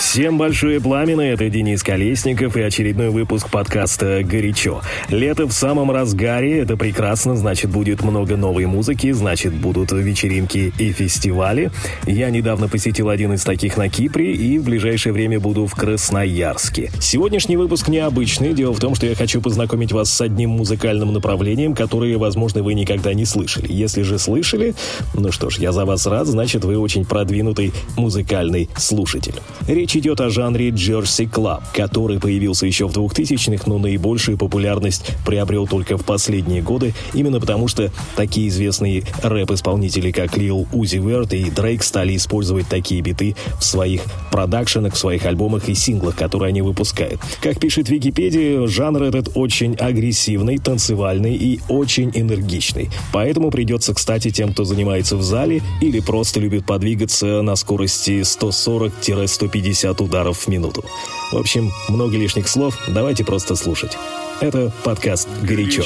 Всем большое пламя, это Денис Колесников и очередной выпуск подкаста «Горячо». Лето в самом разгаре, это прекрасно, значит будет много новой музыки, значит будут вечеринки и фестивали. Я недавно посетил один из таких на Кипре и в ближайшее время буду в Красноярске. Сегодняшний выпуск необычный, дело в том, что я хочу познакомить вас с одним музыкальным направлением, которое, возможно, вы никогда не слышали. Если же слышали, ну что ж, я за вас рад, значит вы очень продвинутый музыкальный слушатель. Речь Речь идет о жанре Jersey Club, который появился еще в 2000-х, но наибольшую популярность приобрел только в последние годы, именно потому что такие известные рэп-исполнители, как Lil Uzi Vert и Дрейк, стали использовать такие биты в своих продакшенах, в своих альбомах и синглах, которые они выпускают. Как пишет Википедия, жанр этот очень агрессивный, танцевальный и очень энергичный. Поэтому придется, кстати, тем, кто занимается в зале или просто любит подвигаться на скорости 140-150 50 ударов в минуту. В общем, много лишних слов, давайте просто слушать. Это подкаст «Горячо».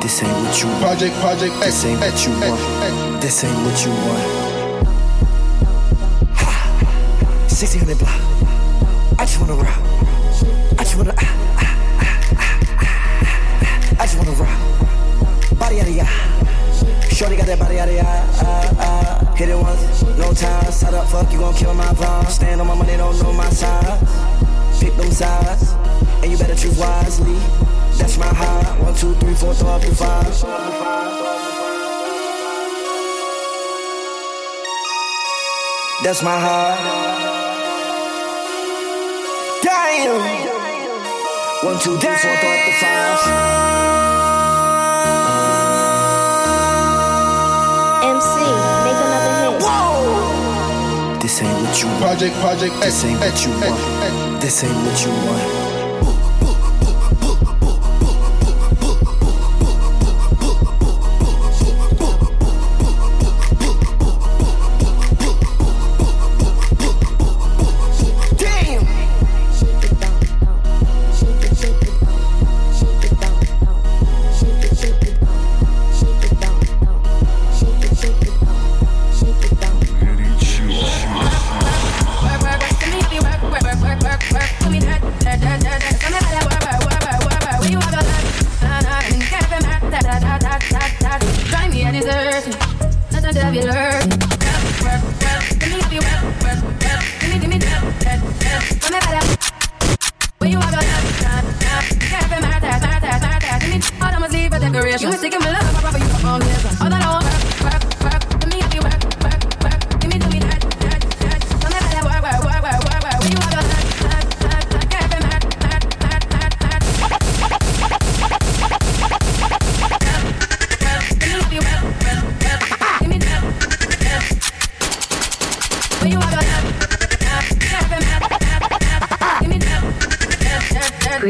This ain't what you want. Project, project, this ain't what you want. This ain't what you want. 1600 block. I just wanna rock. I just wanna. Ah, ah. No time. Side up, fuck, you gon' kill my vibe. Stand on my money, don't know my side. Pick them sides, and you better choose wisely. That's my high. One, two, three, four. That's my high. Damn. One, two, three, four, the. This ain't what you want. Project, project, this ain't what you eh, eh, want. Eh, this ain't what you want.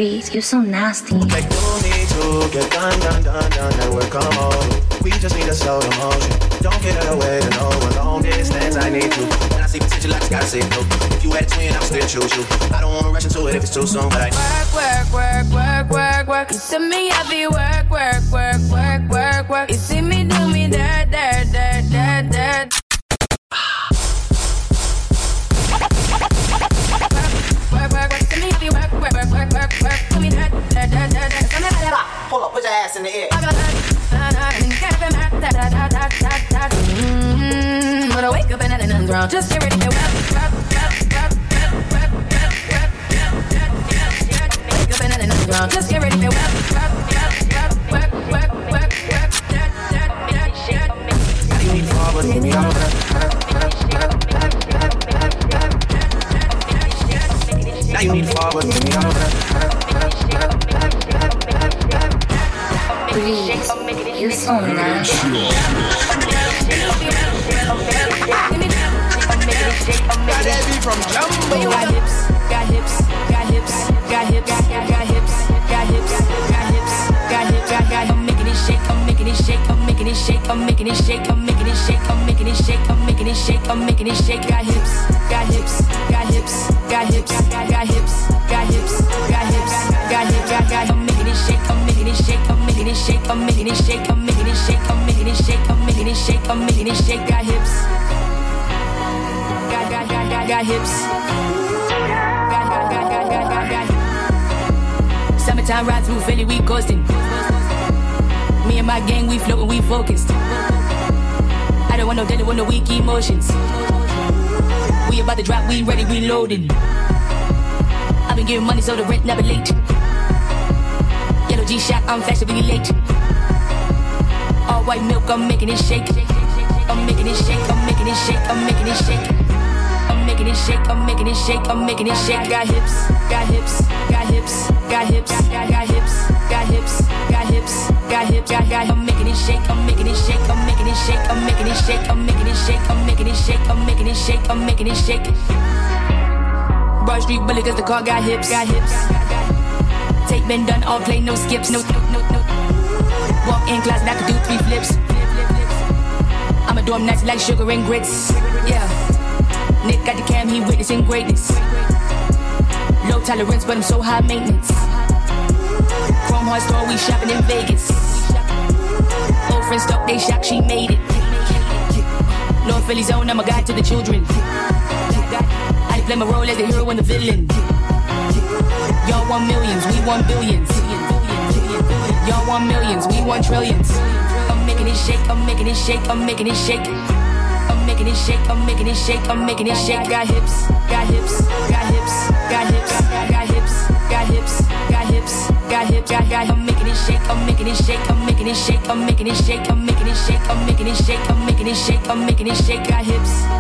You're so nasty. Like no need to get done, done, done, done, and work on all. We just need a slow motion. Don't get away to no one long distance. I need you. When I see potential, I just gotta say no. If you had a twin, I'll still choose you. I don't wanna rush into it if it's too soon, but I work, work, work, work, work, work. You see me happy, work, work, work, work, work, work. You see me do me that, that, that, that, that. In the air. Mm-hmm. When I wake up and nothing's wrong, just get ready to wake up and nothing's wrong. Just get ready to lean forward, give me all Now you lean forward, give me all You're so from Jumbo? Got hips, got hips, got hips, got hips, got hips, got hips, got hips, got hips, got got. I'm making it shake, I'm making it shake, I'm making it shake, I'm making it shake, I'm making it shake, I'm. Got hips, got hips, got hips, got hips, got hips, got hips, got hips, got hips, got got. Making it shake, I'm making it shake, I'm making it shake, I'm making it shake, I'm making it shake, I'm making it shake, I'm making it shake, I'm making it shake. Got hips, got got got got got hips. Summertime ride through Philly, we coasting. Me and my gang, we floating, we focused. I don't want no dinner with no weak emotions. We about to drop, we ready, we loading. I've been giving money so the rent never late. G shot, I'm fashionably late. All white milk, I'm making it shake. I'm making it shake, I'm making it shake, I'm making it shake. I'm making it shake, I'm making it shake, I'm making it shake. Got hips, got hips, got hips, got hips, got hips, got hips, got hips, got hips, got got. I'm making it shake, I'm making it shake, I'm making it shake, I'm making it shake, I'm making it shake, I'm making it shake, I'm making it shake, I'm making it shake. Broad Street bully cause the car got hips, got hips. Take been done, all play, no skips, no, no, no, no. Walk in closet, I could do three flips. I'ma do 'em nice like sugar and grits. Yeah. Nick got the cam, he witnessing greatness. Low tolerance, but I'm so high maintenance. Chrome heart store, we shopping in Vegas. Old friends talk, they shock, she made it. North Philly zone, I'm a guide to the children. I play my role as the hero and the villain. Y'all want millions, we want billions. Y'all want millions, we want trillions. I'm making it shake, I'm making it shake, I'm making it shake. I'm making it shake, I'm making it shake, I'm making it shake. Got hips, got hips, got hips, got hips, got hips, got hips, got hips, got hips, got got. I'm making it shake, I'm making it shake, I'm making it shake, I'm making it shake, I'm making it shake, I'm making it shake, I'm making it shake, I'm making it shake. Got hips.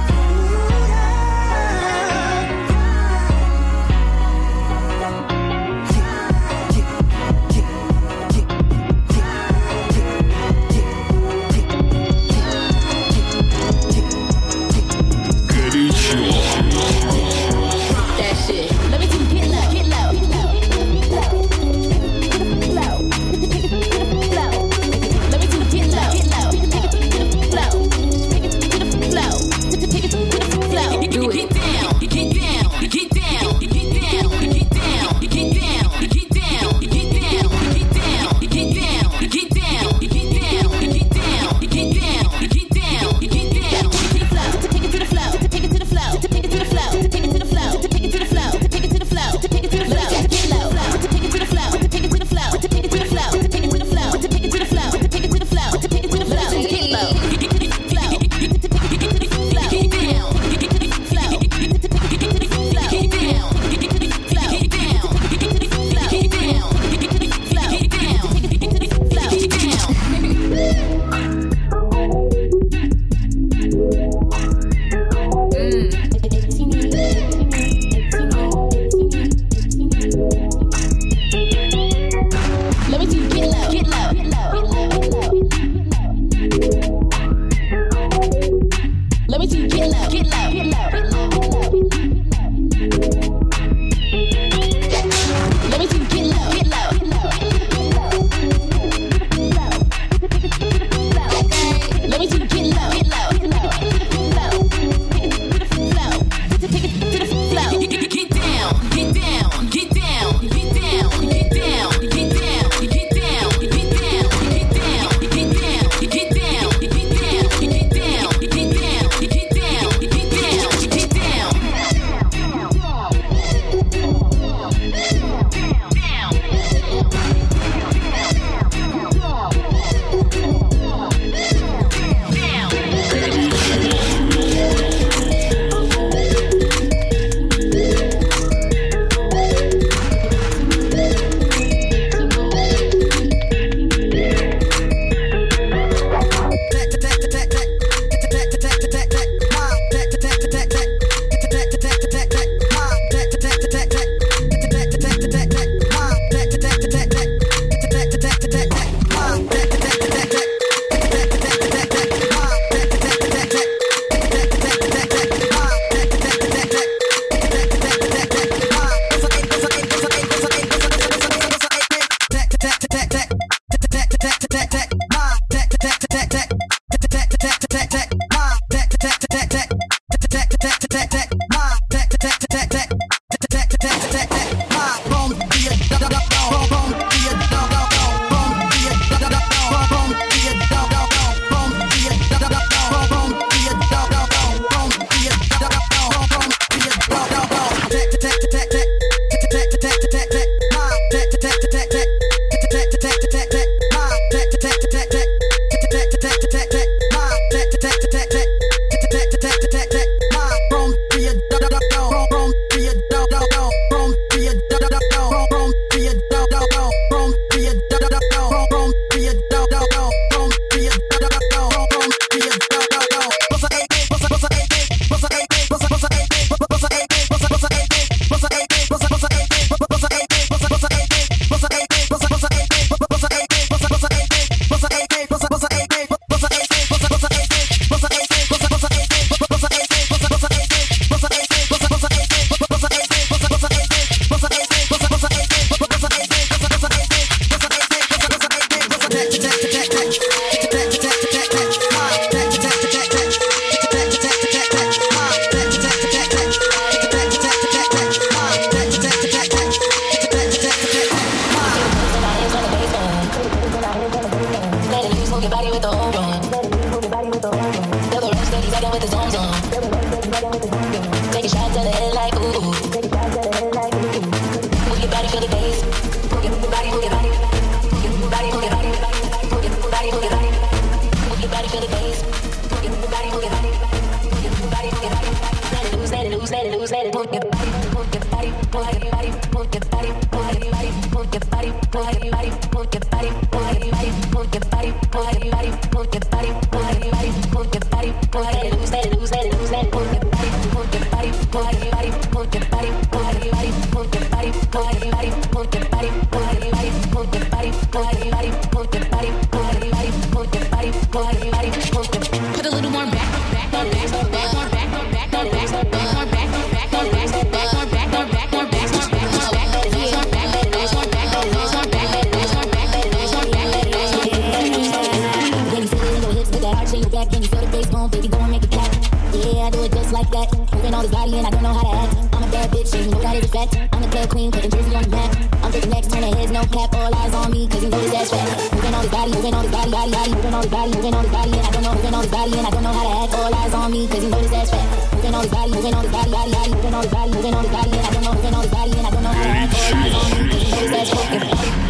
body, body, body, moving on his body, moving on his body, and I don't know, moving on his body, and I don't know how to act. All eyes on me, cause you know this ass fat. Moving on his body, moving on his body, body, body, moving on his body, moving on his body, and I don't know, moving on his body, and I don't know how to act. All eyes on me, cause you know this ass fat.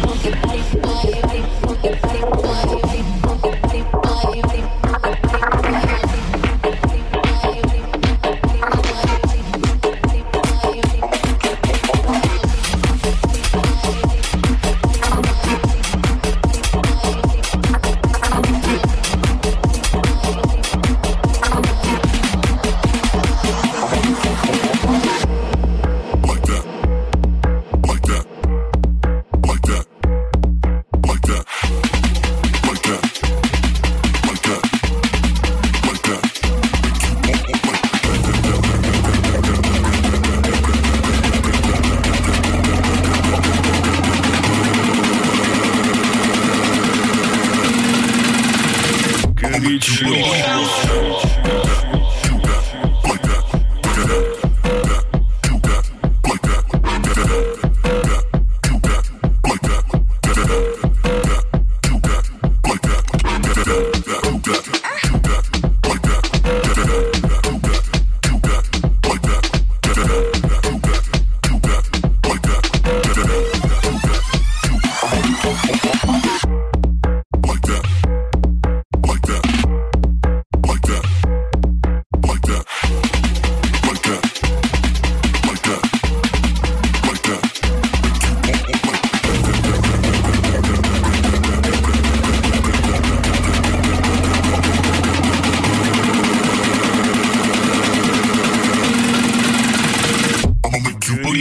Move body, body, move your body, move your body, move your body, move your body.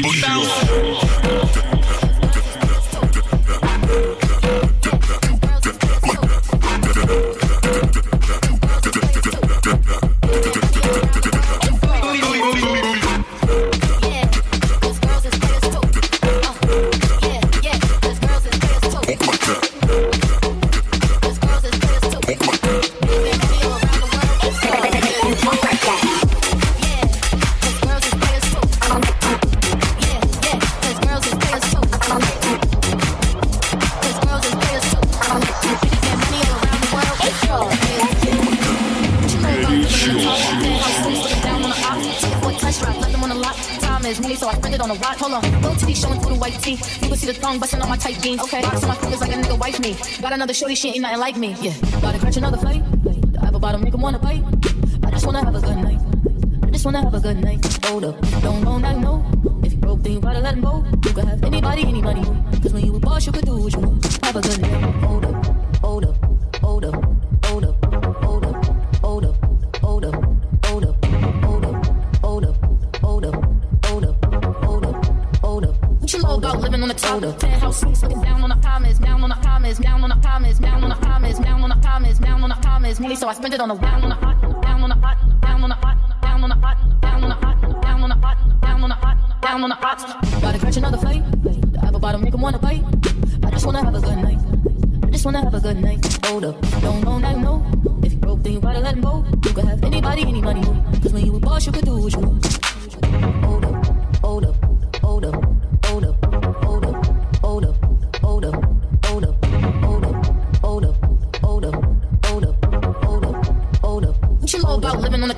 Polígono. other shorty she ain't nothing like me. Yeah.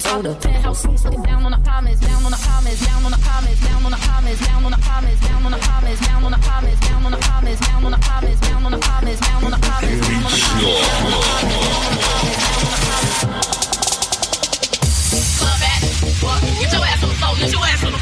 total. Penthouse room, sitting down on the promise, down on the promise, down on the promise, down on the promise, down on the promise, down on the promise, down on the promise, down on the promise, down on the promise, down on the promise, down on the promise, down on the promise. Club at what? Get your ass on the floor, get your ass on the floor.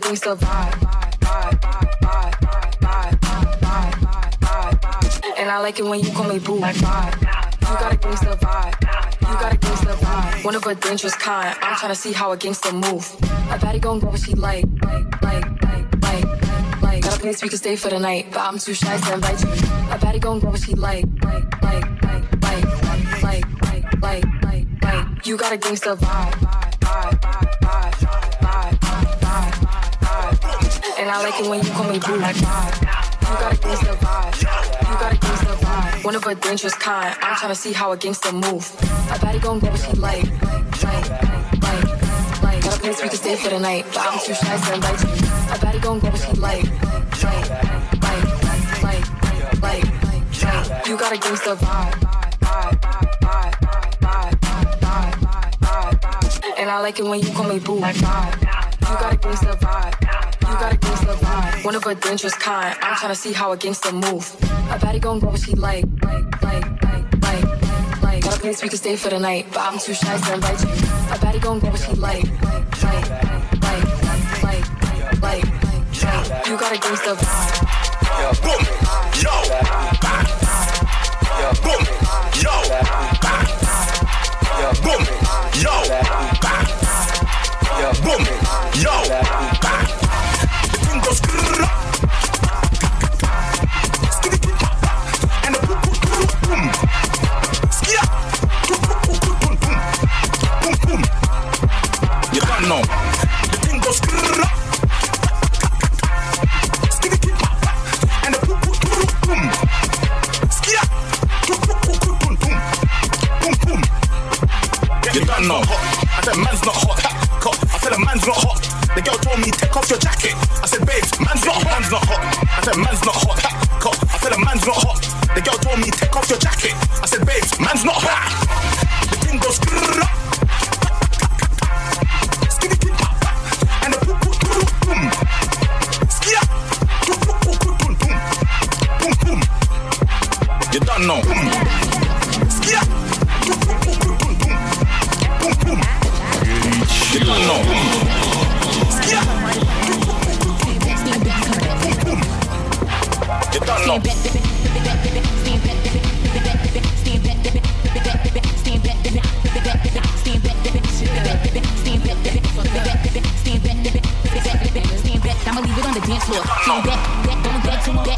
vibe, vibe. And I like it when you call me boo. You got a gangsta vibe. You got a gangsta vibe, one of a dangerous kind. I'm tryna see how a gangsta move. I better go and what she like. Got a place we can stay for the night, but I'm too shy to invite you. I better go and what she like, like, like, like, like, like, like, like, like. You got a vibe, vibe, And I like it when you call me boo. You got a gangsta vibe. You got a gangsta vibe. One of a dangerous kind. I'm trying to see how a gangsta move. I bet he gon' get what he like. Like, like, like. like. Got a place we can stay for the night, but I'm too shy to invite you. I bet he gon' get what he like. Like, like, like, like, like, like. You got a gangsta vibe. Vibe, vibe. And I like it when you call me boo. You got a gangsta vibe you got a gangsta vibe, one of a dangerous kind. I'm tryna see how a gangsta move. I better go and grab what she like, like, like, like, like, like. Got a place we can stay for the night, but I'm too shy to invite you. I better go and grab what she like, like, like, like, like, like, like, like. You got a gangsta vibe. Boom, yo, bang. Boom, yo, bang. Boom, yo, bang. Boom, yo, bang juntos.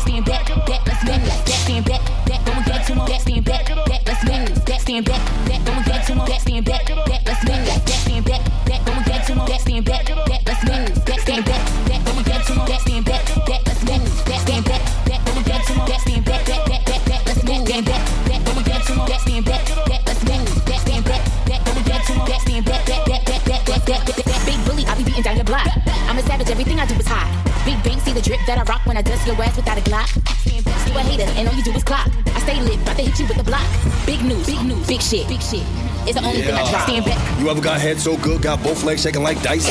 Stand back, back, let's move. Back, stand back, back, going back to back, stand back, back, let's move. Back, stand back, back, going back to back, stand back, back, let's move. Back, stand back, back, going back to back, stand back, back, let's move. Back, stand back, back, going back to back, stand back, back, let's move. Back, stand back, back, going back to back, stand back, back, back, back, back, let's move. Stand back, back, going back to back, stand back, back, let's move. Back, stand back, back, going back to back, stand back, back, back, back, back, back, back, back, back. Big bully, I be beating down your block. I'm a savage, everything I do is hot. Big bang, see the drip that I rock I dust your ass without a glock. You a hater, and all you do is clock. I stay lit, about to hit you with the block. Big news, big news, big shit, big shit. It's the only thing I drop. Stand back. You ever got head so good, got both legs shaking like dice?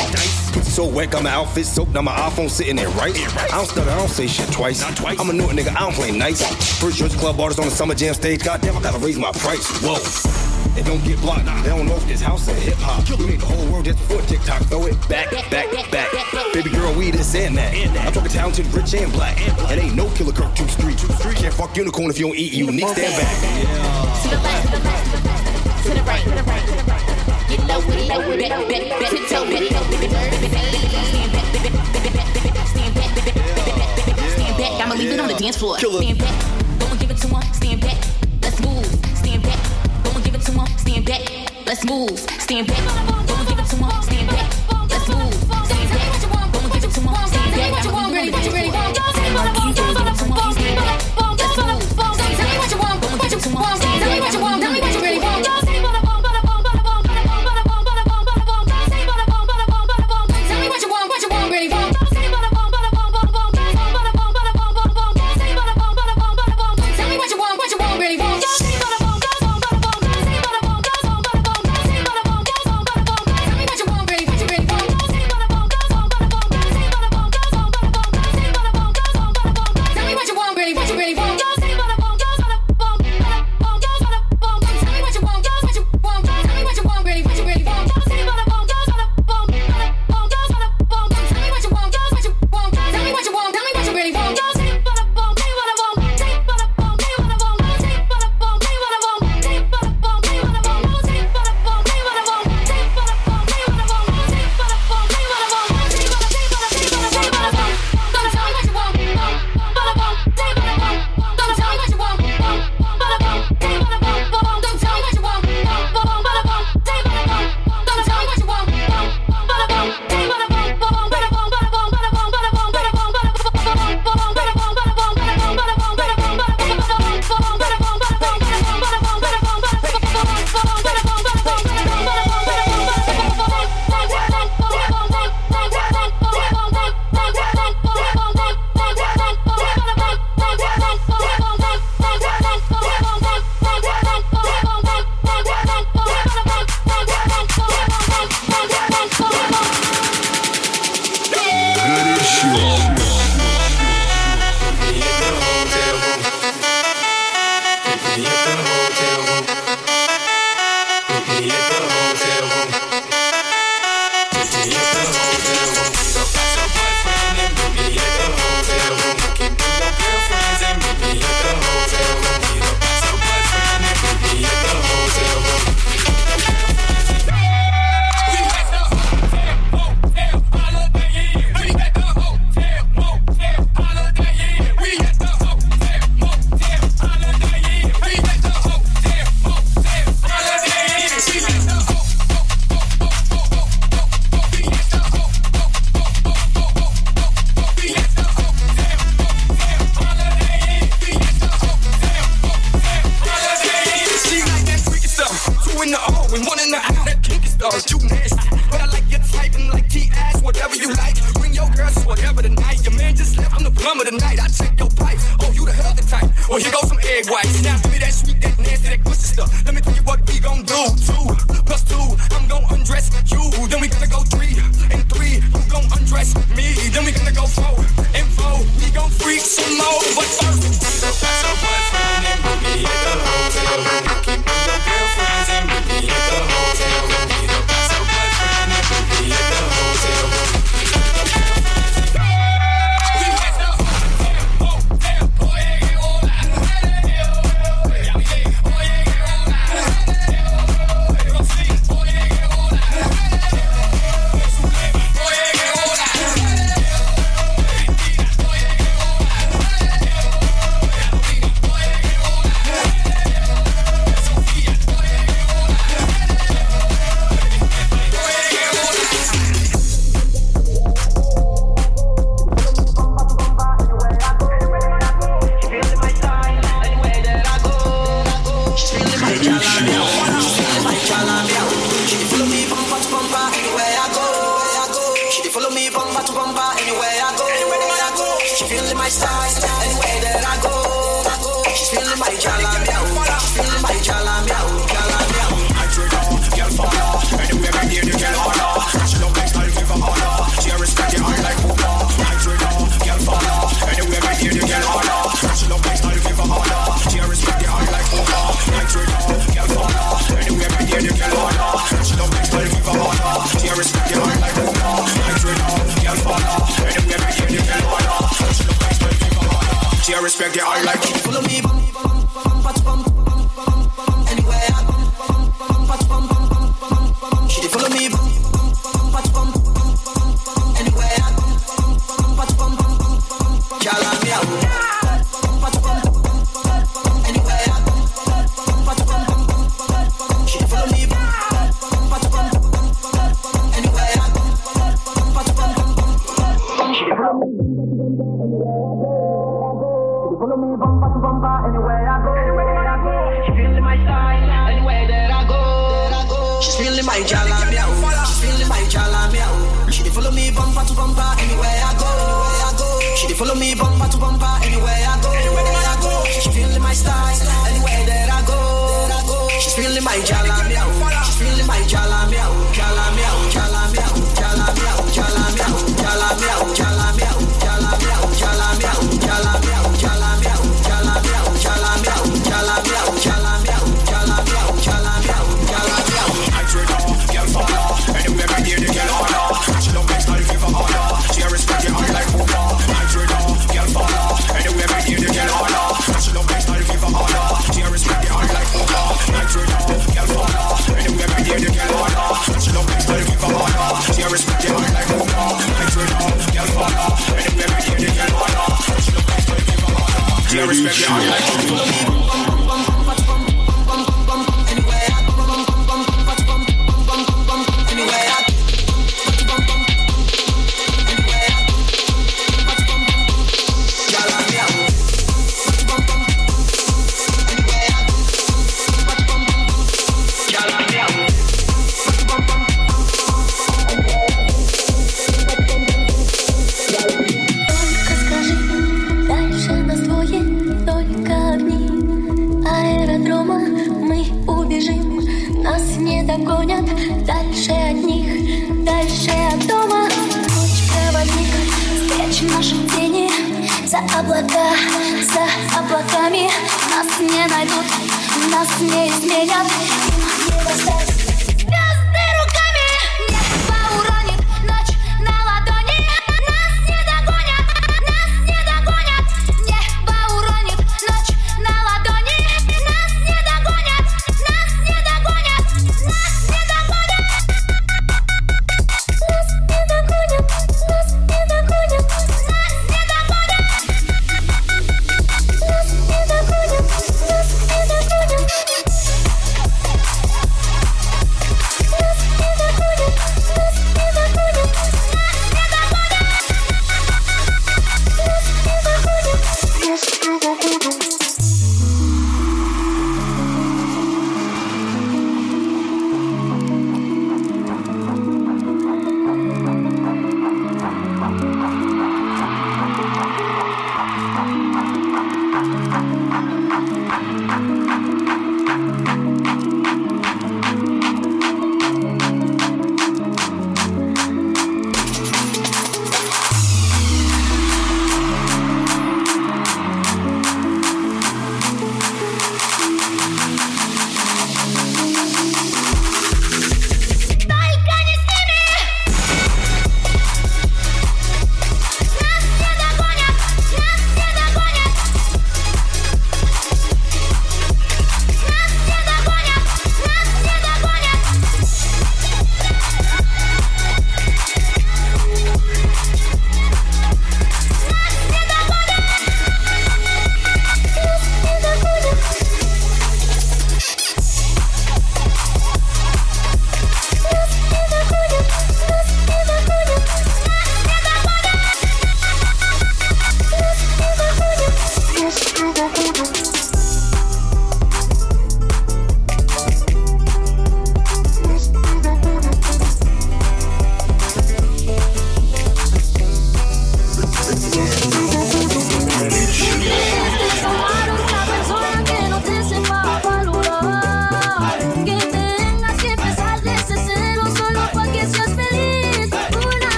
Pussy so wet, got my outfit soaked, now my iPhone sitting there right. I don't stutter, I don't say shit twice. I'm a new nigga, I don't play nice. First Jersey Club artist on the Summer Jam stage, goddamn, I gotta raise my price. Whoa. It don't get blocked. Nah. They don't know if this house is hip hop. You made the whole world just before TikTok. Throw it back, back, back. Baby girl, we this and that. I'm talking talented, rich and black. It ain't no killer Kirk two street. Can't fuck unicorn if you don't eat unique. Stand back. To the left, to the left, to the right, to the right, to the right. Get low with it, low with it, tiptoe with it, stand back, stand back, stand back. I'ma leave it on the dance floor. Stand back. Move. Stand back, heart like Follow respect it. I like to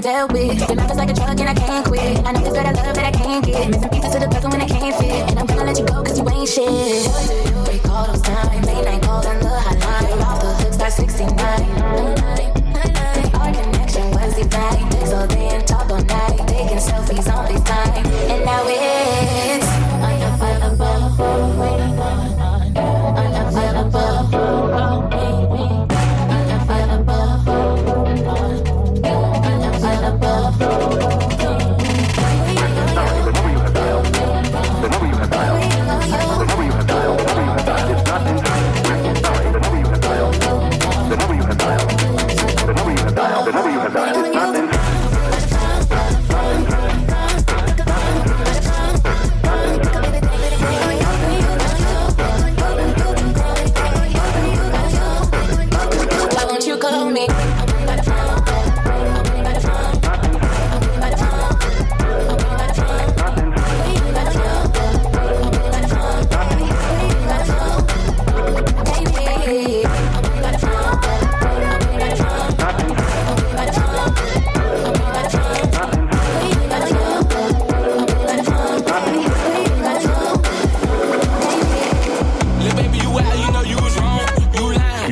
dealt with.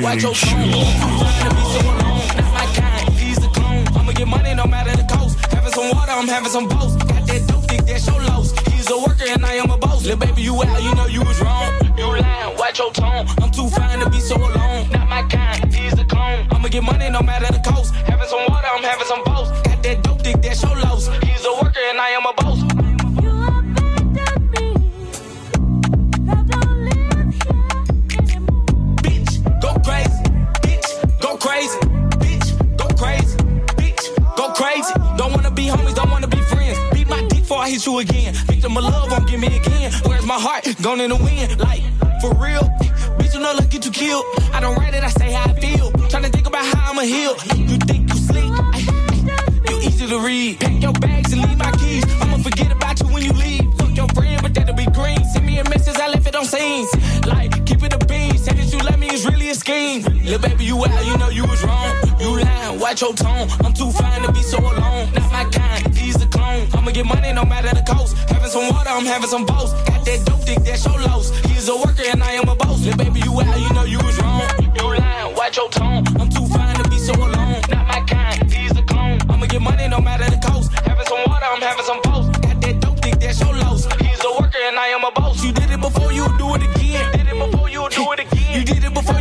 Watch your. You trying to be so alone, not my kind. He's the clone. I'ma get money no matter the cost. Having some water, I'm having some boast. Got that dope dick, that's your loss. He's a worker and I am a boss. Little baby, you out, you know you was wrong. You lying, watch your tone. I'm too fine to be so alone, not my kind. He's a clone. I'ma get money no matter the cost. Having some water, I'm having some boast. Got that dope dick, that's your loss. He's a worker and I am a boss. Crazy. Don't wanna be homies, don't wanna be friends. Beat my dick before I hit you again. Victim of love won't give me again. Where's my heart? Gone in the wind. Like, for real. Bitch, you know, look, get you killed. I don't write it, I say how I feel. Tryna think about how I'ma heal. You think you sleep? You easy to read. Pack your bags and leave my keys. I'ma forget about you when you leave. Fuck your friend, but that'll be green. Send me a message, I left it on scenes. Like, Me is really a scheme. Little baby, you out, you know you was wrong. You lying, watch your tone. I'm too fine to be so alone. Not my kind, he's a clone. I'ma get money no matter the cost. Having some water, I'm having some boast. Got that dope dick, that's your loss. He's a worker and I am a boss. Little baby, you out, you know you was wrong. You lying, watch your tone. I'm too fine to be so alone. Not my kind, he's a clone. I'ma get money no matter the cost. Having some water, I'm having some boast. Got that dope dick, that's your loss. He's a worker and I am a boss. You did it before,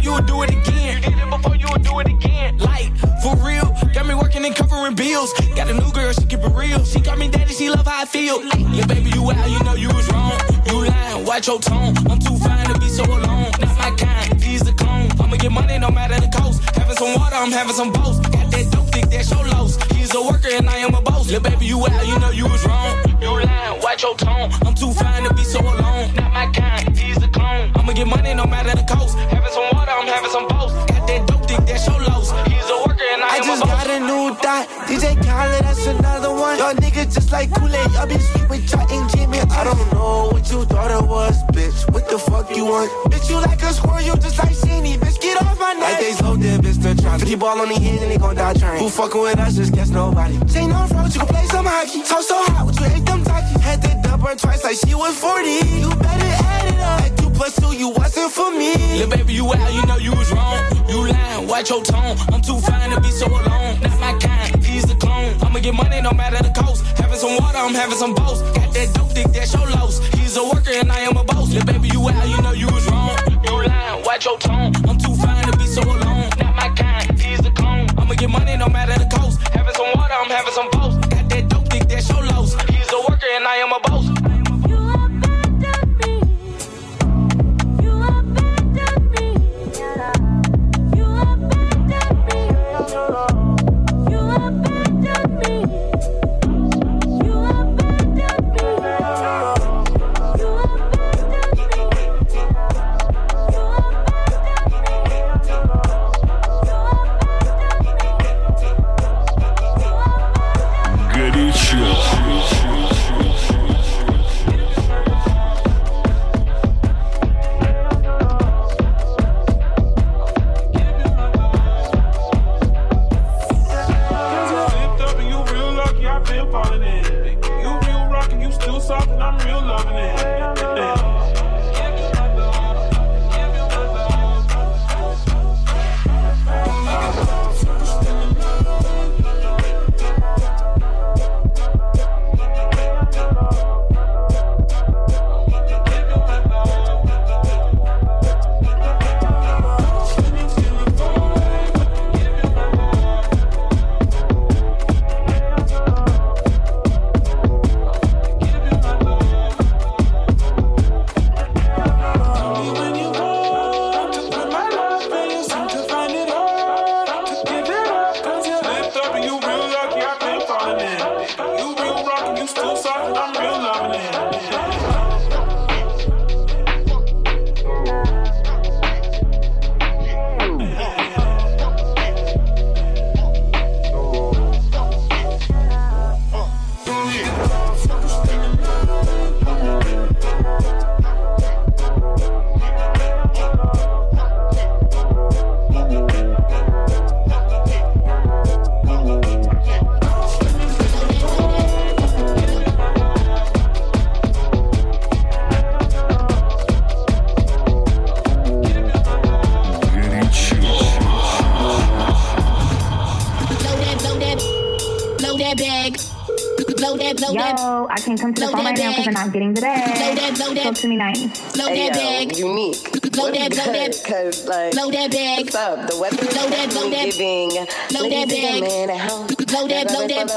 you do it again. You did it before, you do it again. Like, for real, got me working and covering bills. Got a new girl, she keep it real. She got me daddy, she love how I feel. Yeah, baby, you out, you know you was wrong. You lying, watch your tone. I'm too fine to be so alone. Not my kind, he's the clone. I'ma get money no matter the cost. Having some water, I'm having some boast. Got that dope dick, that's your loss. He's a worker and I am a boss. Little baby, you out, you know you was wrong. You lying, watch your tone. I'm too fine to be so alone. Not my kind, get money no matter the cost. Having some water, I'm having some boast. Got that dope dick, that's your loss. He's a worker and I, I am just a got a new dot. DJ Khaled, that's another one. Y'all niggas just like Kool-Aid. Y'all be sweet with y'all and Jimmy. I don't know what you thought it was, bitch. What the fuck you want? Bitch, you like a squirrel, you just like Sheenie. Bitch, get off my neck. Like they slow there, bitch, the trying. 50 ball on the head and they gon' die trying. Who fucking with us, just guess nobody. Chain on front, you can play some hockey. Talk so hot, would you hate them talkies? Had to dub her twice like she was 40. You better add it up. Like two plus you wasn't for me. Little baby, you out, you know you was wrong. You lying, watch your tone. I'm too fine to be so alone. Not my kind, he's the clone. I'ma get money no matter the cost. Having some water, I'm having some boast. Got that dope dick, that's your loss. He's a worker and I am a boss. Little baby, you out, you know you was wrong. You lying, watch your tone. I'm too fine to be so alone. Not my kind, he's the clone. I'ma get money no matter the cost. Having some water, I'm having some boast. Got that dope dick, that's your loss. He's a worker and I am a boss. nine. Blow that bag. Unique. Blow that, blow that. Cause like, blow that bag. What's up? The weather. Blow that, blow that. Giving. Blow that bag. Blow that, blow that.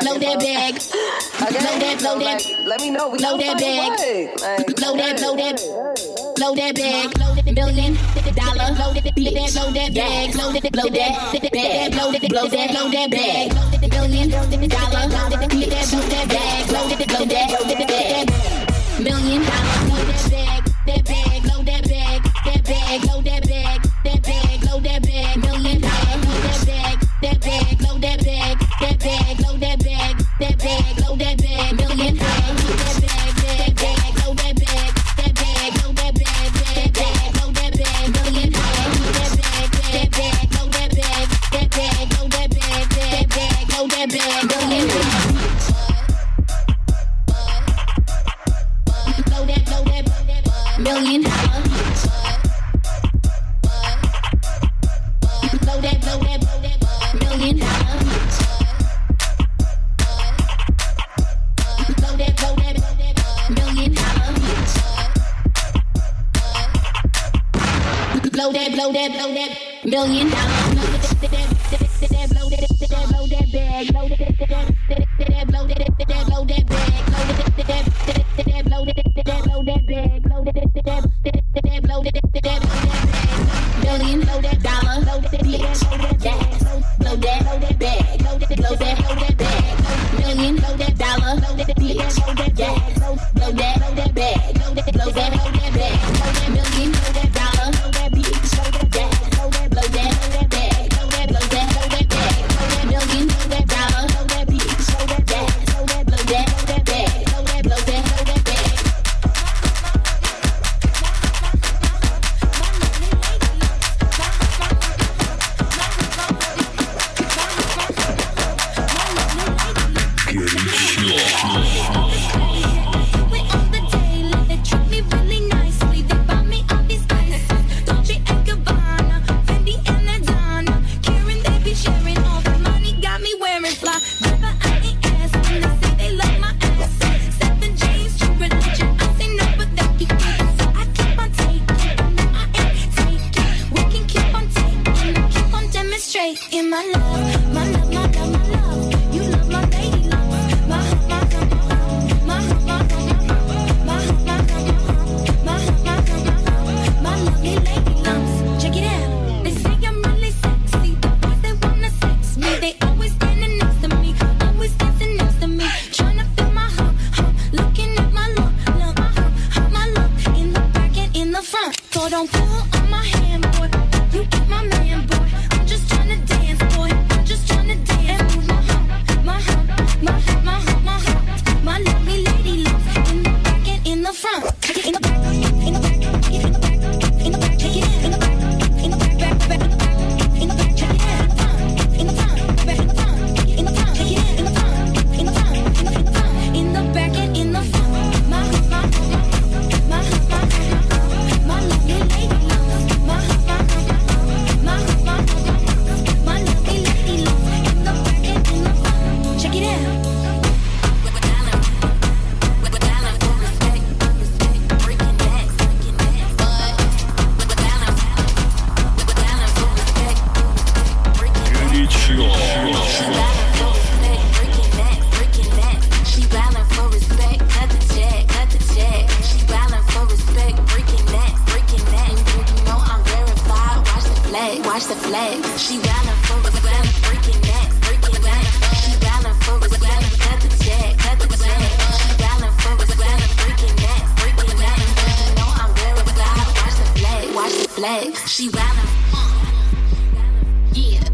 Blow that bag. Blow that, blow that. Let me know. Blow that bag. Blow that, blow that blow that bag, dollar, blow that, blow that bag, blow that, blow that bag, blow that, blow that, blow that bag, dollar, blow that, blow that bag, blow that, blow that, blow that bag million dollars. Load that bag, that bag, load that bag, that bag, load that bag. to flex. She violent for a breaking neck, breaking neck. She violent for a cut the check, cut the check. She violent for a breaking neck, breaking neck. You know I'm real about watch the flex, watch the flex. She violent. Yeah.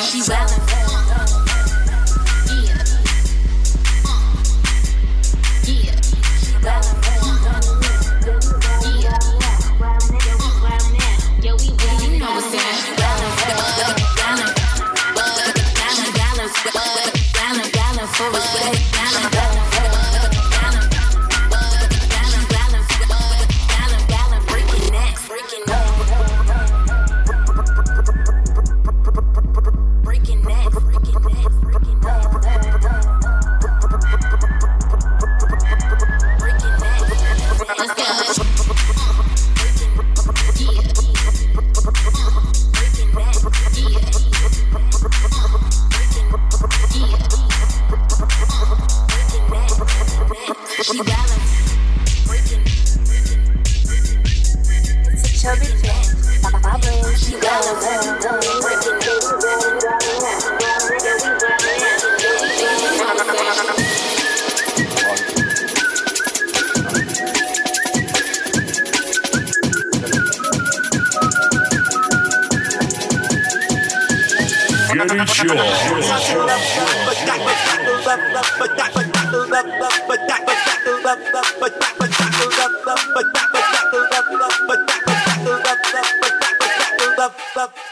She wellin'. for us.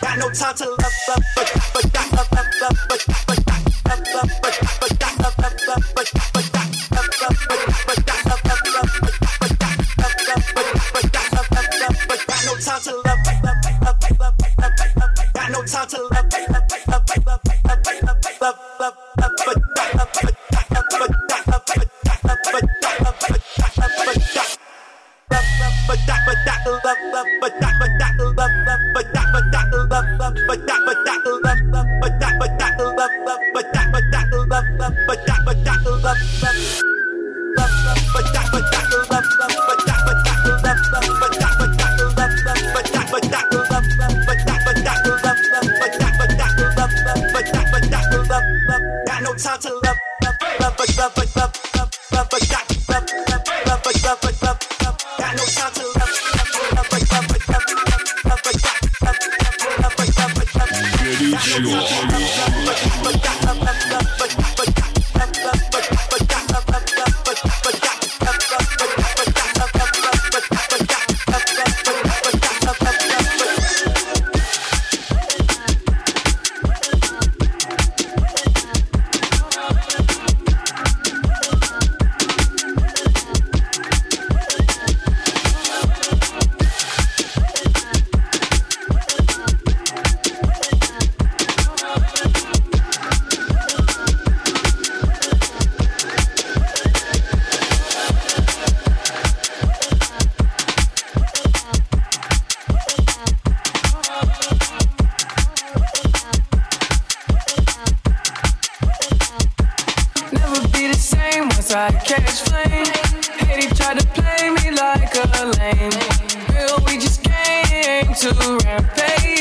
Got no time to to rampage.